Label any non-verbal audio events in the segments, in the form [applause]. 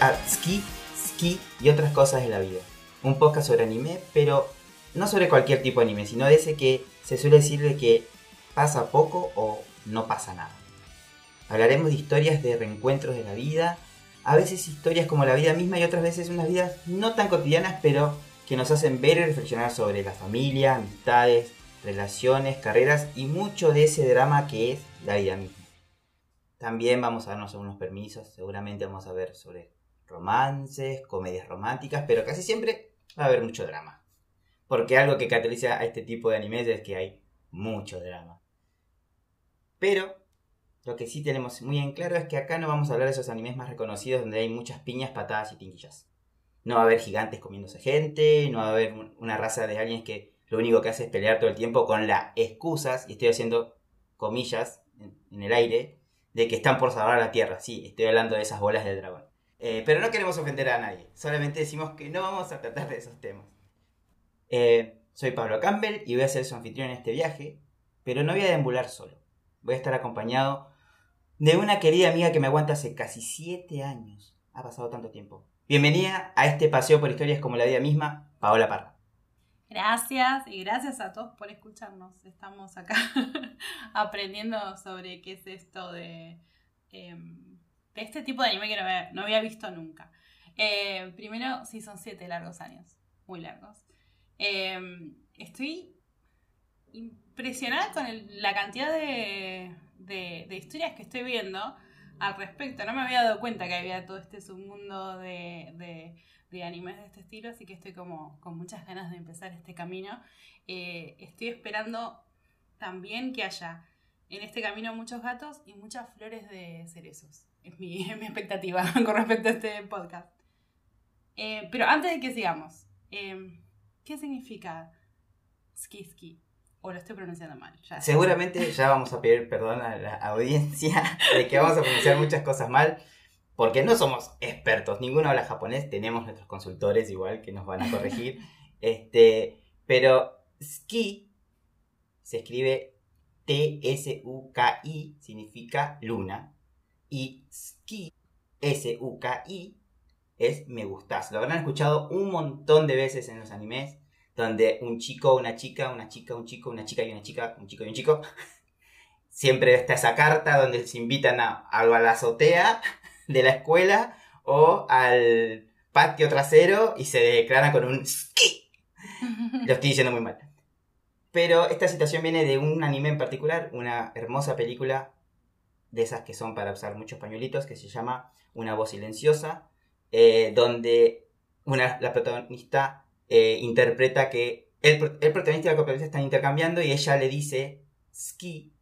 A Ski, Ski y otras cosas de la vida. Un podcast sobre anime, pero no sobre cualquier tipo de anime, sino de ese que se suele decir de que pasa poco o no pasa nada. Hablaremos de historias de reencuentros de la vida, a veces historias como la vida misma y otras veces unas vidas no tan cotidianas, pero que nos hacen ver y reflexionar sobre la familia, amistades, relaciones, carreras y mucho de ese drama que es la vida misma. También vamos a darnos algunos permisos, seguramente vamos a ver sobre romances, comedias románticas, pero casi siempre va a haber mucho drama. Porque algo que cataliza a este tipo de animes es que hay mucho drama. Pero lo que sí tenemos muy en claro es que acá no vamos a hablar de esos animes más reconocidos donde hay muchas piñas, patadas y tinquillas. No va a haber gigantes comiéndose gente, no va a haber una raza de aliens que lo único que hace es pelear todo el tiempo con las excusas, y estoy haciendo comillas en el aire, de que están por salvar la Tierra. Sí, estoy hablando de esas bolas del dragón. Eh, pero no queremos ofender a nadie, solamente decimos que no vamos a tratar de esos temas. Eh, soy Pablo Campbell y voy a ser su anfitrión en este viaje, pero no voy a deambular solo. Voy a estar acompañado de una querida amiga que me aguanta hace casi 7 años. Ha pasado tanto tiempo. Bienvenida a este paseo por historias como la vida misma, Paola Parra. Gracias y gracias a todos por escucharnos. Estamos acá [laughs] aprendiendo sobre qué es esto de, em, este tipo de anime que no había, visto nunca. Eh, primero, sí, son siete largos años, muy largos. Em, estoy impresionada con la cantidad de, historias que estoy viendo al respecto. No me había dado cuenta que había todo este submundo de de animes de este estilo, así que estoy como con muchas ganas de empezar este camino. Eh, estoy esperando también que haya en este camino muchos gatos y muchas flores de cerezos. Es mi, [laughs] expectativa [laughs] con respecto a este podcast. Eh, pero antes de que sigamos, eh, ¿qué significa ski ski? O lo estoy pronunciando mal. Seguramente ya vamos a pedir perdón a la audiencia [laughs] de que vamos a pronunciar muchas cosas mal porque no somos expertos, ninguno habla japonés, tenemos nuestros consultores igual que nos van a corregir. este, pero ski se escribe T-S-U-K-I, significa luna. Y ski, S-U-K-I, es me gustas. Lo habrán escuchado un montón de veces en los animes, donde un chico, una chica, una chica, un chico, una chica y una chica, un chico y un chico. [laughs] Siempre está esa carta donde se invitan a, a la azotea de la escuela o al patio trasero y se declaran con un ski. Lo estoy diciendo muy mal. Pero esta situación viene de un anime en particular, una hermosa película de esas que son para usar muchos pañuelitos, que se llama Una voz silenciosa, eh, donde una, la protagonista eh, interpreta que el, el, protagonista y la protagonista están intercambiando y ella le dice ski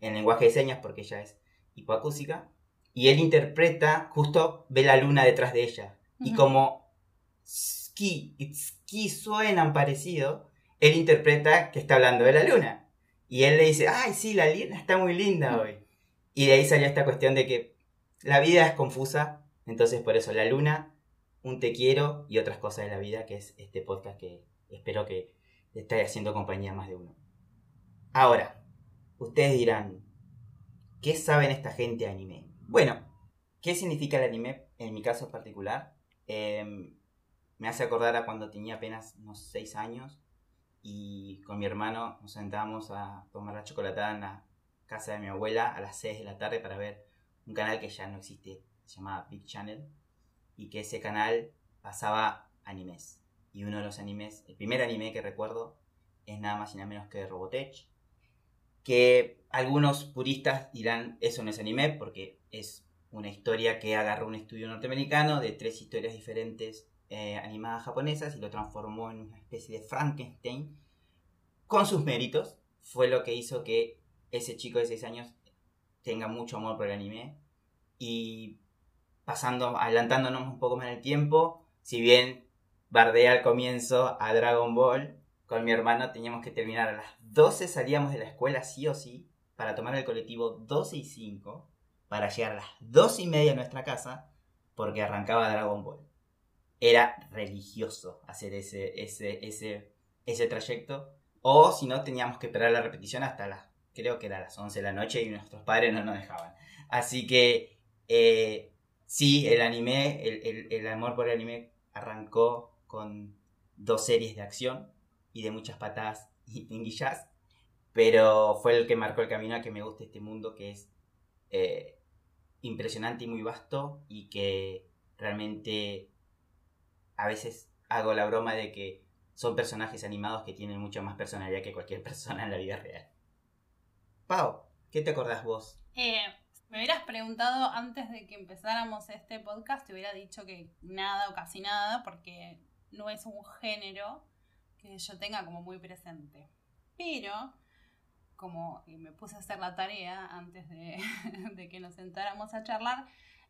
en lenguaje de señas porque ella es hipoacústica y él interpreta, justo ve la luna detrás de ella. Y como ski y ski suenan parecido, él interpreta que está hablando de la luna. Y él le dice, ay, sí, la luna está muy linda hoy. Y de ahí salió esta cuestión de que la vida es confusa, entonces por eso la luna, un te quiero y otras cosas de la vida, que es este podcast que espero que esté haciendo compañía más de uno. Ahora, ustedes dirán, ¿qué saben esta gente anime? Bueno, ¿qué significa el anime en mi caso particular? Em, me hace acordar a cuando tenía apenas unos 6 años y con mi hermano nos sentábamos a tomar la chocolatada en la casa de mi abuela a las 6 de la tarde para ver un canal que ya no existe, se llamaba Big Channel, y que ese canal pasaba animes. Y uno de los animes, el primer anime que recuerdo, es nada más y nada menos que Robotech, que algunos puristas dirán eso no es anime porque es una historia que agarró un estudio norteamericano de tres historias diferentes eh, animadas japonesas y lo transformó en una especie de Frankenstein con sus méritos. Fue lo que hizo que ese chico de 6 años tenga mucho amor por el anime y pasando, adelantándonos un poco más en el tiempo, si bien bardea al comienzo a Dragon Ball, con mi hermano teníamos que terminar a las 12, salíamos de la escuela sí o sí, para tomar el colectivo 12 y 5, para llegar a las 2 y media a nuestra casa, porque arrancaba Dragon Ball. Era religioso hacer ese, ese, ese, ese trayecto, o si no, teníamos que esperar la repetición hasta las, creo que era las 11 de la noche y nuestros padres no nos dejaban. Así que, eh, sí, el anime, el, el, amor por el anime arrancó con dos series de acción y de muchas patadas y pinguillas, pero fue el que marcó el camino a que me guste este mundo que es eh, impresionante y muy vasto y que realmente a veces hago la broma de que son personajes animados que tienen mucha más personalidad que cualquier [laughs] persona en la vida real. Pau, ¿qué te acordás vos? Eh, me hubieras preguntado antes de que empezáramos este podcast, te hubiera dicho que nada o casi nada, porque no es un género que yo tenga como muy presente. Pero, como me puse a hacer la tarea antes [laughs] de, que nos sentáramos a charlar,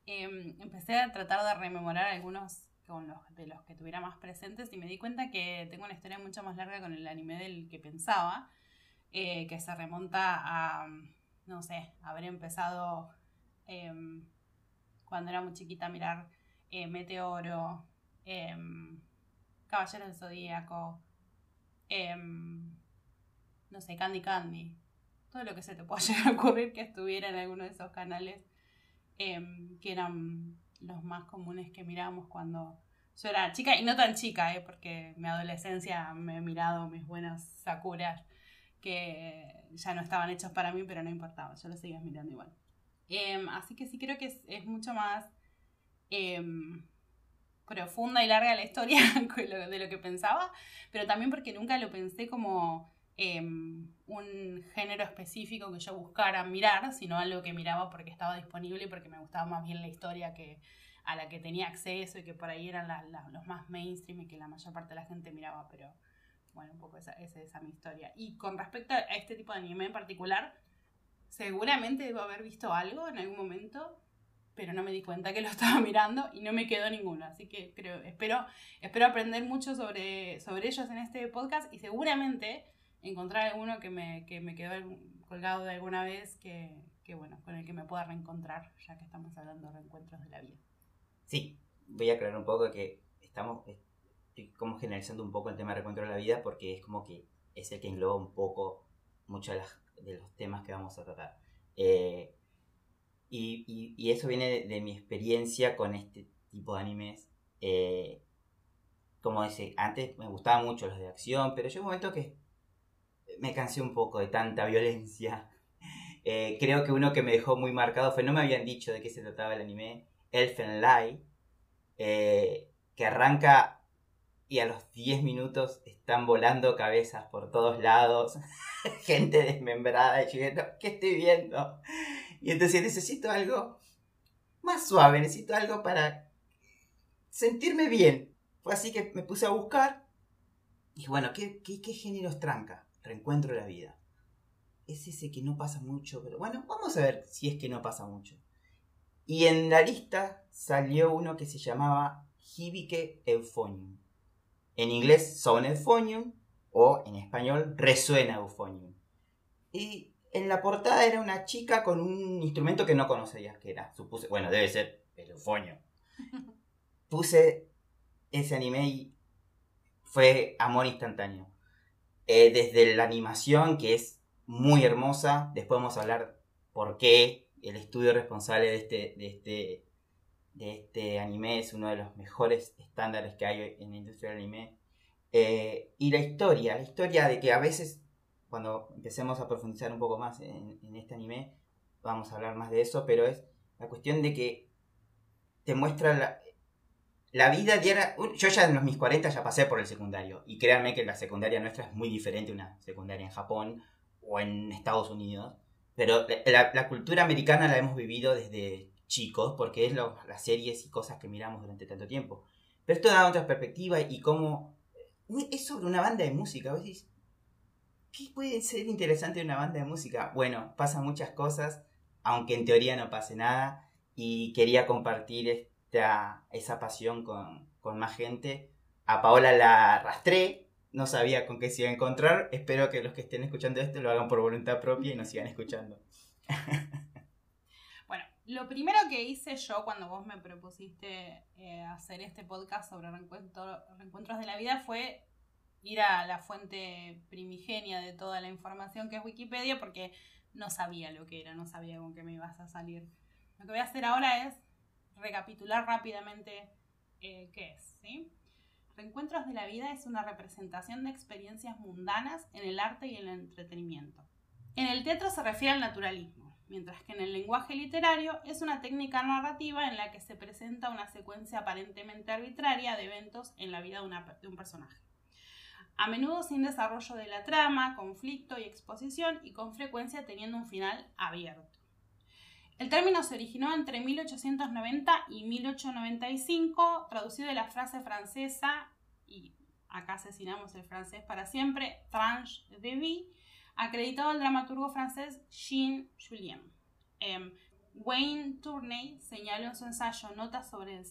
em, empecé a tratar de rememorar algunos con los, de los que tuviera más presentes y me di cuenta que tengo una historia mucho más larga con el anime del que pensaba, eh, que se remonta a, no sé, haber empezado em, cuando era muy chiquita a mirar eh, Meteoro, em, Caballero del Zodíaco, em, no sé, Candy Candy, todo lo que se te pueda [laughs] llegar a ocurrir que estuviera en alguno de esos canales que eran los más comunes que mirábamos cuando yo era chica, y no tan chica, ¿eh? porque en mi adolescencia me he mirado mis buenas Sakuras que ya no estaban hechos para mí, pero no importaba, yo los seguía mirando igual. Em, así que sí creo que es, mucho más em, profunda y larga la historia [laughs] de lo que pensaba, pero también porque nunca lo pensé como em, un género específico que yo buscara mirar, sino algo que miraba porque estaba disponible y porque me gustaba más bien la historia que a la que tenía acceso y que por ahí eran los más mainstream y que la mayor parte de la gente miraba, pero bueno, un poco esa, esa es mi historia. Y con respecto a este tipo de anime en particular, seguramente debo haber visto algo en algún momento, pero no me di cuenta que lo [laughs] estaba mirando y no me quedó ninguno. Así que creo, espero, espero aprender mucho sobre, sobre ellos en este podcast y seguramente encontrar alguno que me, que me quedó colgado de alguna vez que, que, bueno, con el que me pueda reencontrar, ya que estamos hablando de reencuentros de la vida. Sí, voy a aclarar un poco que estamos como generalizando un poco el tema de reencuentro de la vida porque es como que es el que engloba un poco muchos de, los temas que vamos a tratar. Eh, y, y, eso viene de, mi experiencia con este tipo de animes. Eh, como dice, antes me gustaban mucho los de acción, pero llegó un momento que me cansé un poco de tanta violencia. [laughs] Eh, creo que uno que me dejó muy marcado fue, no me habían dicho de qué se trataba el anime, Elfen Light, eh, que arranca y a los 10 minutos están volando cabezas por todos lados, [laughs] gente desmembrada y yo, ¿qué estoy viendo? Y entonces necesito algo más suave, necesito algo para sentirme bien. Fue así que me puse a buscar y bueno, ¿qué, qué, qué géneros tranca? Reencuentro la vida. Es ese que no pasa mucho, pero bueno, vamos a ver si es que no pasa mucho. Y en la lista salió uno que se llamaba Hibike Euphonium. En inglés Son Euphonium o en español Resuena Euphonium. Y en la portada era una chica con un instrumento que no conocía que era. Supuse, bueno, debe ser el eufonio. [laughs] Puse ese anime y fue amor instantáneo. Eh, desde la animación, que es muy hermosa, después vamos a hablar por qué el estudio responsable de este, de este, de este anime es uno de los mejores estándares que hay en la industria anime. Eh, y la historia, la historia de que a veces, cuando empecemos a profundizar un poco más en, este anime, vamos a hablar más de eso, pero es la cuestión de que te muestra la, la vida diaria. Yo ya en los mis 40 ya pasé por el secundario, y créanme que la secundaria nuestra es muy diferente a una secundaria en Japón o en Estados Unidos. Pero la, cultura americana la hemos vivido desde chicos, porque es las series y cosas que miramos durante tanto tiempo. Pero esto da otra perspectiva y cómo... Es sobre una banda de música, ¿ves? decís, ¿qué puede ser interesante de una banda de música? Bueno, pasan muchas cosas, aunque en teoría no pase nada, y quería compartir esta, esa pasión con, con más gente. A Paola la arrastré, no sabía con qué se iba a encontrar. Espero que los que estén escuchando esto lo hagan por voluntad propia y nos sigan escuchando. [laughs] lo primero que hice yo cuando vos me propusiste eh, hacer este podcast sobre reencuentros de la vida fue ir a la fuente primigenia de toda la información que es Wikipedia porque no sabía lo que era, no sabía con qué me ibas a salir. Lo que voy a hacer ahora es recapitular rápidamente eh, qué es. ¿sí? Reencuentros de la vida es una representación de experiencias mundanas en el arte y el entretenimiento. En el teatro se refiere al naturalismo, mientras que en el lenguaje literario es una técnica narrativa en la que se presenta una secuencia aparentemente arbitraria de eventos en la vida de, un personaje. A menudo sin desarrollo de la trama, conflicto y exposición y con frecuencia teniendo un final abierto. El término se originó entre 1890 y 1895, traducido de la frase francesa, y acá asesinamos el francés para siempre, tranche de vie, acreditado al dramaturgo francés Jean Julien. Em, Wayne Tourney señaló en su ensayo Notas sobre el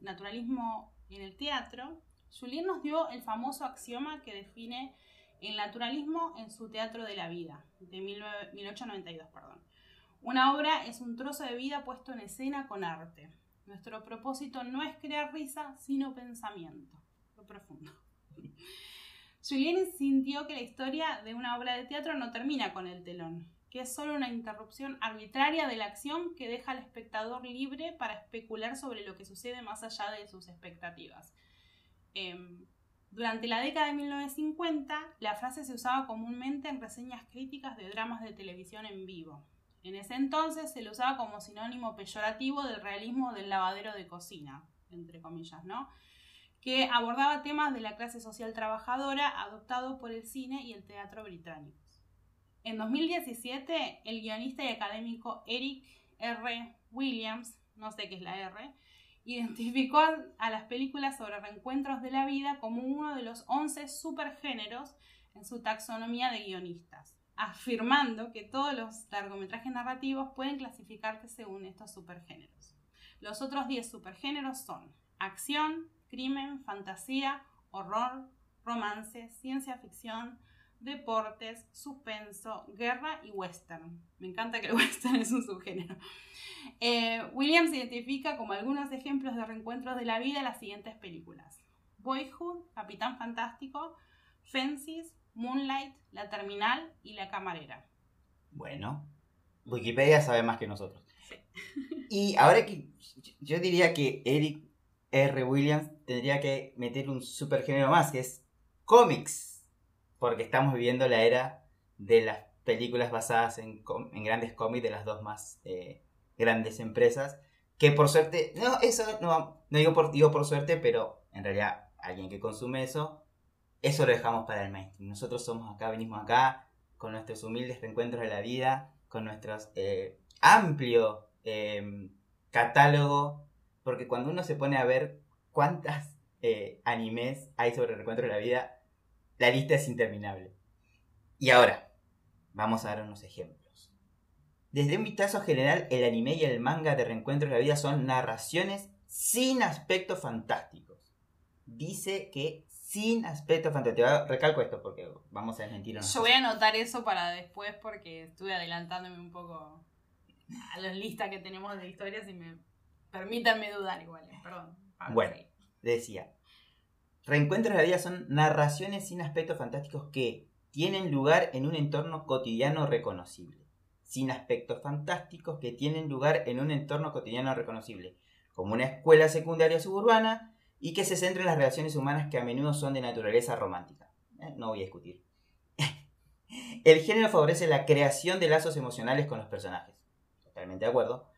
naturalismo en el teatro. Julien nos dio el famoso axioma que define el naturalismo en su teatro de la vida, de 1892. Perdón. Una obra es un trozo de vida puesto en escena con arte. Nuestro propósito no es crear risa, sino pensamiento. Lo profundo. Julien sintió que la historia de una obra de teatro no termina con el telón, que es solo una interrupción arbitraria de la acción que deja al espectador libre para especular sobre lo que sucede más allá de sus expectativas. Em, durante la década de 1950, la frase se usaba comúnmente en reseñas críticas de dramas de televisión en vivo. En ese entonces se lo usaba como sinónimo peyorativo del realismo del lavadero de cocina, entre comillas, ¿no? Que abordaba temas de la clase social trabajadora adoptado por el cine y el teatro británicos. En 2017, el guionista y académico Eric R. Williams, no sé qué es la R, identificó a las películas sobre reencuentros de la vida como uno de los 11 supergéneros en su taxonomía de guionistas, afirmando que todos los largometrajes narrativos pueden clasificarse según estos supergéneros. Los otros 10 supergéneros son acción, crimen, fantasía, horror, romance, ciencia ficción, deportes, suspenso, guerra y western. Me encanta que el [laughs] western es un subgénero. Eh, Williams identifica como algunos ejemplos de reencuentros de la vida las siguientes películas. Boyhood, Capitán Fantástico, Fences, Moonlight, La Terminal y La Camarera. Bueno, Wikipedia sabe más que nosotros. Sí. Y ahora que yo diría que Eric R. Williams tendría que meter un supergénero más, que es cómics. Porque estamos viviendo la era de las películas basadas en, grandes cómics de las dos más eh, grandes empresas. Que por suerte, no, eso no, no digo, por, digo por suerte, pero en realidad alguien que consume eso, eso lo dejamos para el mainstream. Nosotros somos acá, venimos acá con nuestros humildes reencuentros de la vida, con nuestro eh, amplio eh, catálogo porque cuando uno se pone a ver cuántas eh, animes hay sobre el de la vida, la lista es interminable. Y ahora, vamos a dar unos ejemplos. Desde un vistazo general, el anime y el manga de Reencuentro de la Vida son narraciones sin aspectos fantásticos. Dice que sin aspectos fantásticos. Recalco esto porque vamos a desmentir. Yo voy a anotar eso para después porque estuve adelantándome un poco a las listas que tenemos de historias y me Permítanme dudar igual, eh, perdón. bueno, decía. Reencuentros de la vida son narraciones sin aspectos fantásticos que tienen lugar en un entorno cotidiano reconocible. Sin aspectos fantásticos que tienen lugar en un entorno cotidiano reconocible, como una escuela secundaria suburbana y que se centra en las relaciones humanas que a menudo son de naturaleza romántica. Eh, no voy a discutir. [laughs] El género favorece la creación de lazos emocionales con los personajes. Totalmente de acuerdo.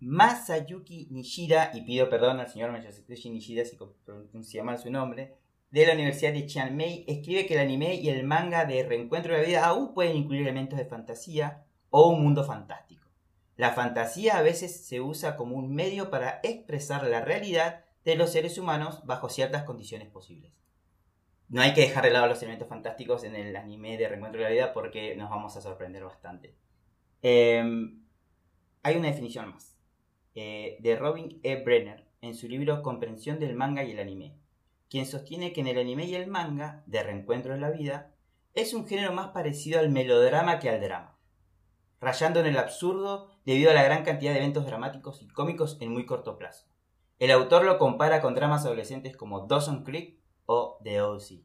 Masayuki Nishida, y pido perdón al señor Masayuki Nishida si pronuncia mal su nombre, de la Universidad de Chiang Mai, escribe que el anime y el manga de Reencuentro de la Vida aún pueden incluir elementos de fantasía o un mundo fantástico. La fantasía a veces se usa como un medio para expresar la realidad de los seres humanos bajo ciertas condiciones posibles. No hay que dejar de lado los elementos fantásticos en el anime de Reencuentro de la Vida porque nos vamos a sorprender bastante. Em, hay una definición más. Eh, de Robin E. Brenner en su libro Comprensión del manga y el anime, quien sostiene que en el anime y el manga, de reencuentro en la vida, es un género más parecido al melodrama que al drama, rayando en el absurdo debido a la gran cantidad de eventos dramáticos y cómicos en muy corto plazo. El autor lo compara con dramas adolescentes como Dawson Creek o The O.C.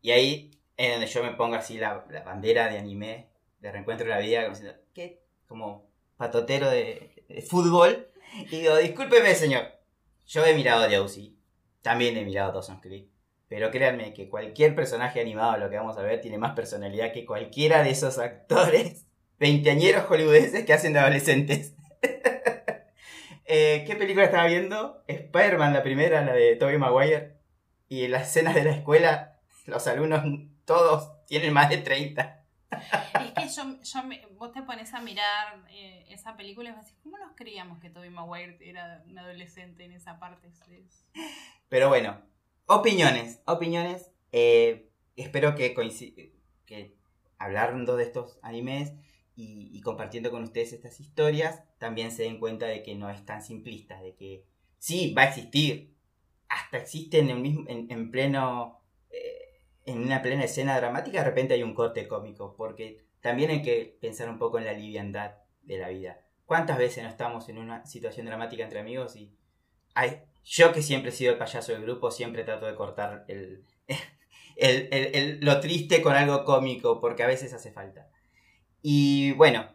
Y ahí es donde yo me pongo así la, bandera de anime, de reencuentro en la vida, como, como patotero de, fútbol, y digo, discúlpeme, señor. Yo he mirado O.C., también he mirado Dawson's Creek. Pero créanme que cualquier personaje animado, lo que vamos a ver, tiene más personalidad que cualquiera de esos actores veinteañeros hollywoodenses que hacen de adolescentes. [laughs] Eh, ¿Qué película estaba viendo? Spider-Man, la primera, la de Tobey Maguire. Y en las escenas de la escuela, los alumnos todos tienen más de 30. Es que yo, yo me- vos te pones a mirar eh, esa película y vas a decir, ¿cómo nos creíamos que Tobey Maguire era un adolescente en esa parte? Pero bueno, opiniones, opiniones. Eh, espero que, que hablando de estos animes y, compartiendo con ustedes estas historias, también se den cuenta de que no es tan simplista, de que sí, va a existir. Hasta existe en pleno... en una plena escena dramática, de repente hay un corte cómico, porque también hay que pensar un poco en la liviandad de la vida. ¿Cuántas veces no estamos en una situación dramática entre amigos y hay, yo que siempre he sido el payaso del grupo, siempre trato de cortar el- [laughs] el- el- lo triste con algo cómico, porque a veces hace falta. Y bueno,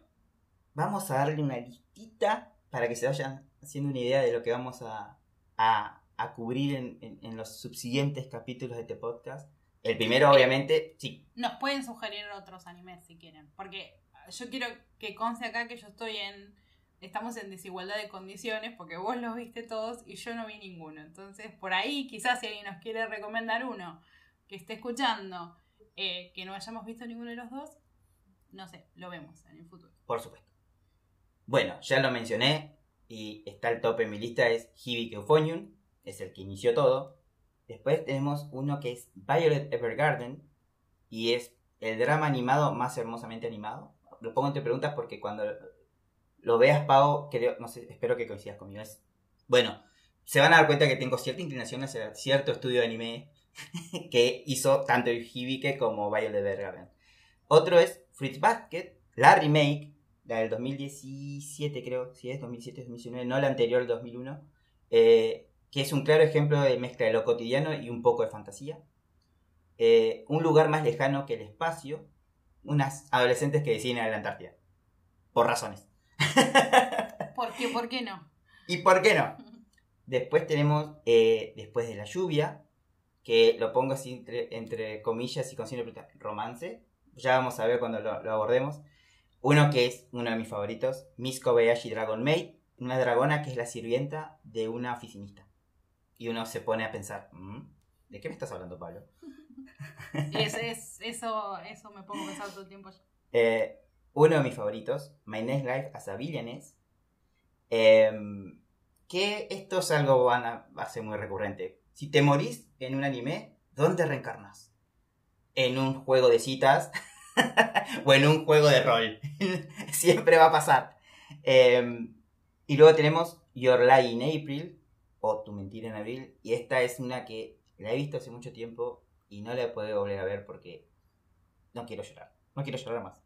vamos a darle una listita para que se vayan haciendo una idea de lo que vamos a, a- a cubrir en, en- en los subsiguientes capítulos de este podcast. El primero, obviamente, sí, Nos pueden sugerir otros animes si quieren. Porque yo quiero que conste acá que yo estoy en. Estamos en desigualdad de condiciones porque vos los viste todos y yo no vi ninguno. Entonces, por ahí, quizás si alguien nos quiere recomendar uno que esté escuchando, eh, que no hayamos visto ninguno de los dos, no sé, lo vemos en el futuro. por supuesto. Bueno, ya lo mencioné y está el top en mi lista, es Hibiki Euphonium, es el que inició todo. Después tenemos uno que es Violet Evergarden y es el drama animado más hermosamente animado. Lo pongo entre preguntas porque cuando lo veas, Pau, espero que coincidas conmigo. Es, bueno, se van a dar cuenta que tengo cierta inclinación hacia cierto estudio de anime [laughs] que hizo tanto Hibike como Violet Evergarden. Otro es Fruits Basket, la remake, la del 2017 creo, si es 2007-2019, no la anterior, el 2001, eh, que es un claro ejemplo de mezcla de lo cotidiano y un poco de fantasía. Eh, un lugar más lejano que el espacio, unas adolescentes que deciden ir a la Antártida, por razones. [laughs] ¿Por qué? ¿Por qué no? ¿Y por qué no? Después tenemos eh, Después de la lluvia, que lo pongo así entre, entre comillas y con romance. Ya vamos a ver cuando lo, lo abordemos. Uno que es uno de mis favoritos, Miss Kobayashi Dragon Maid, una dragona que es la sirvienta de una oficinista. Y uno se pone a pensar, "Mm, ¿de qué me estás hablando, Pablo? [laughs] Es, es- eso, eso me pongo a pensar todo el tiempo. yo. Eh, uno de mis favoritos, My Next Life as a Villainess. em, que esto es algo van a, va a ser muy recurrente. Si te morís en un anime, ¿dónde reencarnas? En un juego de citas [laughs] o en un juego de rol. [laughs] Siempre va a pasar. Em, y luego tenemos Your Lie in April o Tu Mentira en Abril. Y esta es una que la he visto hace mucho tiempo y no la he podido volver a ver porque no quiero llorar. No quiero llorar más.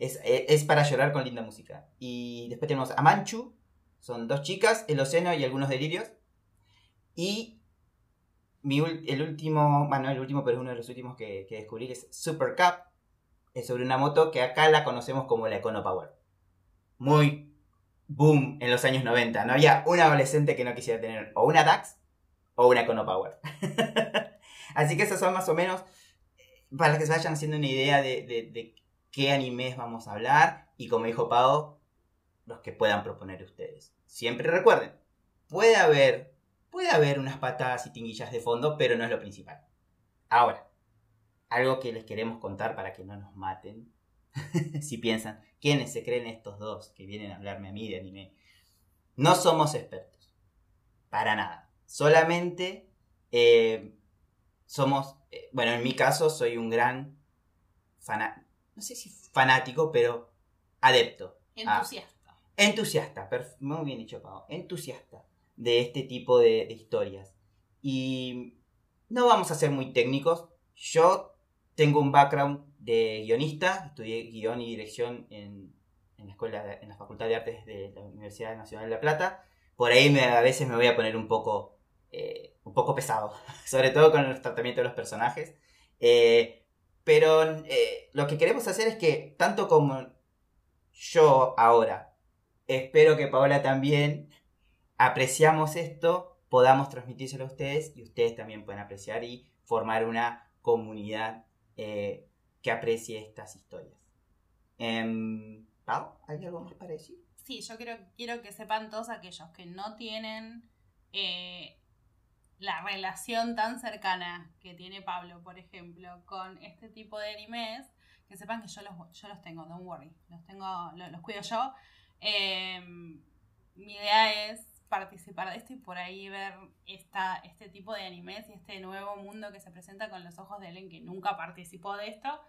Es, es- es para llorar con linda música. Y después tenemos a Manchu. Son dos chicas, el océano y algunos delirios. Y mi el último, bueno, no el último, pero es uno de los últimos que, que descubrí, es Super Cup. Es sobre una moto que acá la conocemos como la Econo Power. Muy boom en los años 90. No había un adolescente que no quisiera tener o una DAX o una Econo Power. [laughs] Así que esas son más o menos para que se vayan haciendo una idea de, de- de qué animes vamos a hablar y como dijo Pau, los que puedan proponer ustedes. Siempre recuerden, puede haber, puede haber unas patadas y tinguillas de fondo, pero no es lo principal. Ahora, algo que les queremos contar para que no nos maten, [laughs] si piensan, ¿quiénes se creen estos dos que vienen a hablarme a mí de anime? No somos expertos, para nada. Solamente eh, somos, eh, bueno, en mi caso soy un gran fana- no sé si fanático, pero adepto. a- Entusiasta. entusiasta, perf- muy bien dicho, Pau, entusiasta de este tipo de, de historias. Y no vamos a ser muy técnicos. Yo tengo un background de guionista, estudié guion y dirección en, en la escuela, en la Facultad de Artes de la Universidad Nacional de La Plata. Por ahí a veces me voy a poner un poco, eh, un poco pesado, [laughs] sobre todo con el tratamiento de los personajes. Eh, pero eh, lo que queremos hacer es que, tanto como yo ahora, espero que Paola también, apreciamos esto, podamos transmitírselo a ustedes y ustedes también pueden apreciar y formar una comunidad que aprecie estas historias. Em, Pau, ¿hay algo más para decir? Sí, yo quiero, quiero que sepan todos aquellos que no tienen eh, la relación tan cercana que tiene Pablo, por ejemplo, con este tipo de animes, que sepan que yo los, yo los tengo, don't worry, los tengo, los, cuido yo. Em, mi idea es participar de esto y por ahí ver esta, este tipo de animes y este nuevo mundo que se presenta con los ojos de Ellen que nunca participó de esto.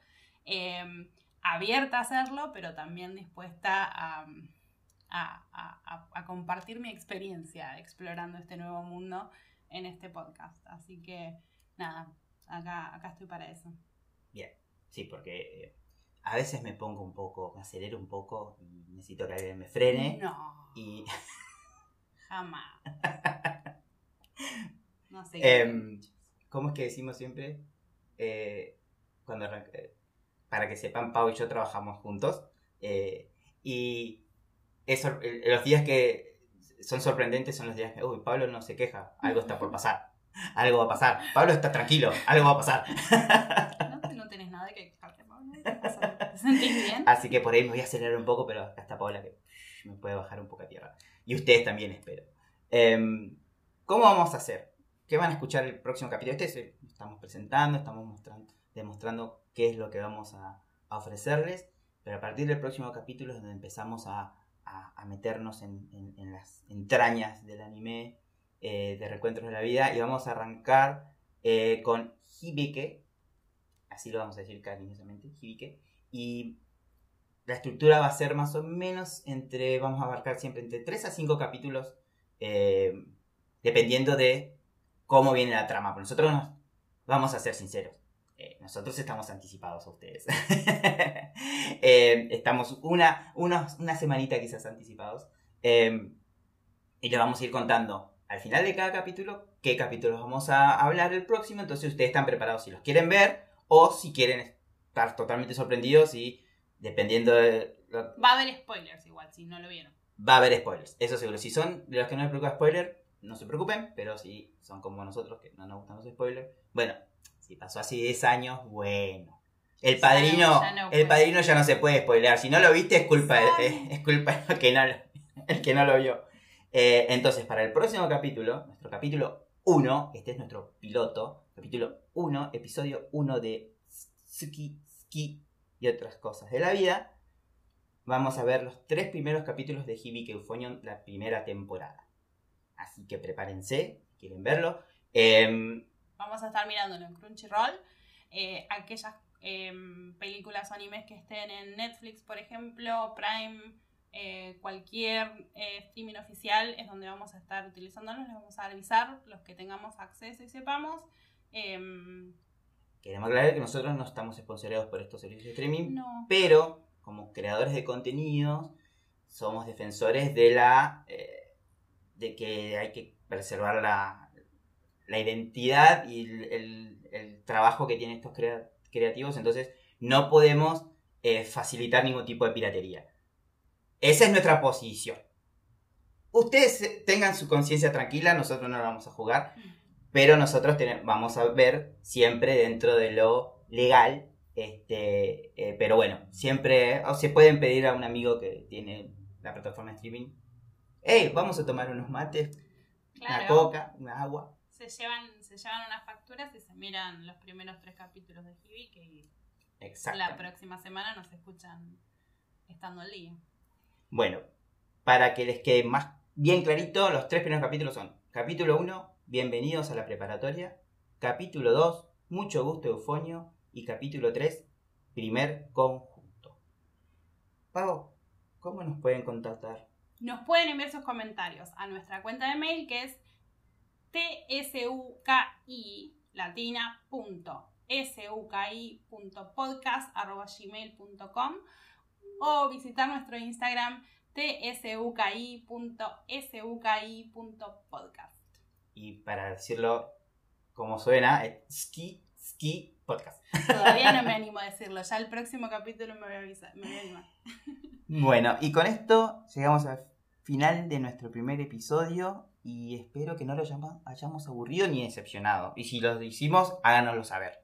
Em, abierta a hacerlo, pero también dispuesta a, a, compartir mi experiencia explorando este nuevo mundo en este podcast. Así que nada, acá, acá estoy para eso. Bien, sí, porque eh, a veces me pongo un poco, me acelero un poco y necesito que alguien me frene. No. Y... [laughs] Jamás. [laughs] no sé. Eh, ¿Cómo es que decimos siempre? Eh, cuando para que sepan, Pau y yo trabajamos juntos. Eh, y eso, los días que son sorprendentes son los días que, uy, Pablo no se queja, algo está por [laughs] pasar, algo va a pasar. Pablo está tranquilo, algo va a pasar. [laughs] No, no tenés nada que quejarte, Pablo. ¿Te sentís bien? Así que por ahí me voy a acelerar un poco, pero está Paula que me puede bajar un poco a tierra. Y ustedes también, espero. Em, ¿Cómo vamos a hacer? ¿Qué van a escuchar el próximo capítulo? Este estamos presentando, estamos mostrando, demostrando qué es lo que vamos a, ofrecerles, pero a partir del próximo capítulo es donde empezamos a a, meternos en, las entrañas del anime eh, de Recuentros de la Vida y vamos a arrancar eh, con Hibike, así lo vamos a decir cariñosamente, Hibike, y la estructura va a ser más o menos entre, vamos a abarcar siempre entre 3 a 5 capítulos, eh, dependiendo de cómo viene la trama. Pero nosotros vamos a ser sinceros. Eh, nosotros estamos anticipados a ustedes. [laughs] Eh, estamos una, una, semanita quizás anticipados. Y les vamos a ir contando al final de cada capítulo qué capítulos vamos a hablar el próximo. Entonces ustedes están preparados si los quieren ver o si quieren estar totalmente sorprendidos y dependiendo de... Va a haber spoilers igual, si no lo vieron. Va a haber spoilers, eso seguro. Si son de los que no les preocupa spoiler, no se preocupen, pero si son como nosotros que no nos gustan los spoilers, bueno, si pasó hace 10 años, bueno. El padrino, ya el padrino ya no se puede spoilear. Si no lo viste, es culpa, de, [laughs] es culpa el que no, el que no lo vio. Eh, entonces, para el próximo capítulo, nuestro capítulo 1, este es nuestro piloto, capítulo 1, episodio 1 de Suki, Ski otras cosas de la vida, vamos a ver los tres primeros capítulos de Hibike Euphonion, la primera temporada. Así que prepárense, quieren verlo. Eh, vamos a estar mirándolo en Crunchyroll. Eh, aquellas em, películas o animes que estén en Netflix, por ejemplo, Prime, eh, cualquier eh, streaming oficial es donde vamos a estar utilizándolos, les vamos a avisar los que tengamos acceso y sepamos. Em, Queremos aclarar que nosotros no estamos sponsorizados por estos servicios de streaming, pero como creadores de contenidos somos defensores de la de que hay que preservar la, la identidad y el, trabajo que tienen estos creativos, entonces no podemos eh, facilitar ningún tipo de piratería. Esa es nuestra posición. Ustedes tengan su conciencia tranquila, nosotros no la vamos a jugar, pero nosotros vamos a ver siempre dentro de lo legal, este, eh, pero bueno, siempre se pueden pedir a un amigo que tiene la plataforma de streaming, hey, vamos a tomar unos mates, una coca, una agua, se llevan, se llevan unas facturas y se miran los primeros tres capítulos de Hibi que la próxima semana nos escuchan estando al día. Bueno, para que les quede más bien clarito, los tres primeros capítulos son capítulo 1, bienvenidos a la preparatoria, capítulo 2, mucho gusto eufonio y capítulo 3, primer conjunto. Pau, ¿cómo nos pueden contactar? Nos pueden enviar sus comentarios a nuestra cuenta de mail que es tsuki o visitar nuestro Instagram tsuki.suki.podcast. Y para decirlo como suena, es ski, ski podcast. [laughs] Todavía no me animo a decirlo, ya el próximo capítulo me voy a, avisar, me voy a animar. [laughs] Bueno, y con esto llegamos al final de nuestro primer episodio y espero que no lo hayamos, hayamos aburrido ni decepcionado. Y si lo hicimos, háganoslo saber.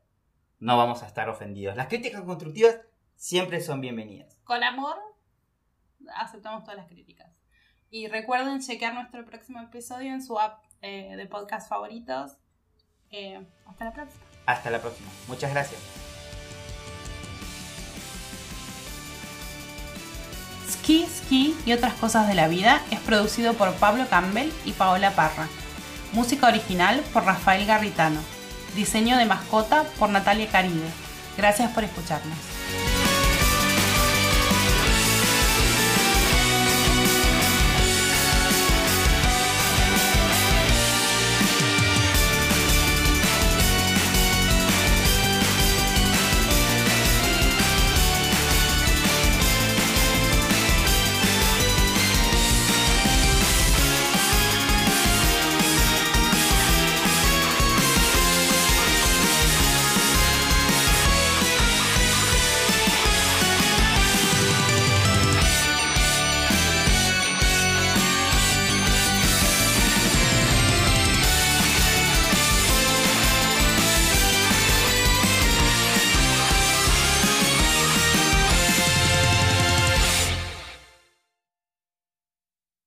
No vamos a estar ofendidos. Las críticas constructivas siempre son bienvenidas. Con amor, aceptamos todas las críticas. Y recuerden chequear nuestro próximo episodio en su app eh, de podcast favoritos. Eh, hasta la próxima. Hasta la próxima. Muchas gracias. Ski, Ski y otras cosas de la vida es producido por Pablo Campbell y Paola Parra. Música original por Rafael Garritano. Diseño de mascota por Natalia Caribe. Gracias por escucharnos.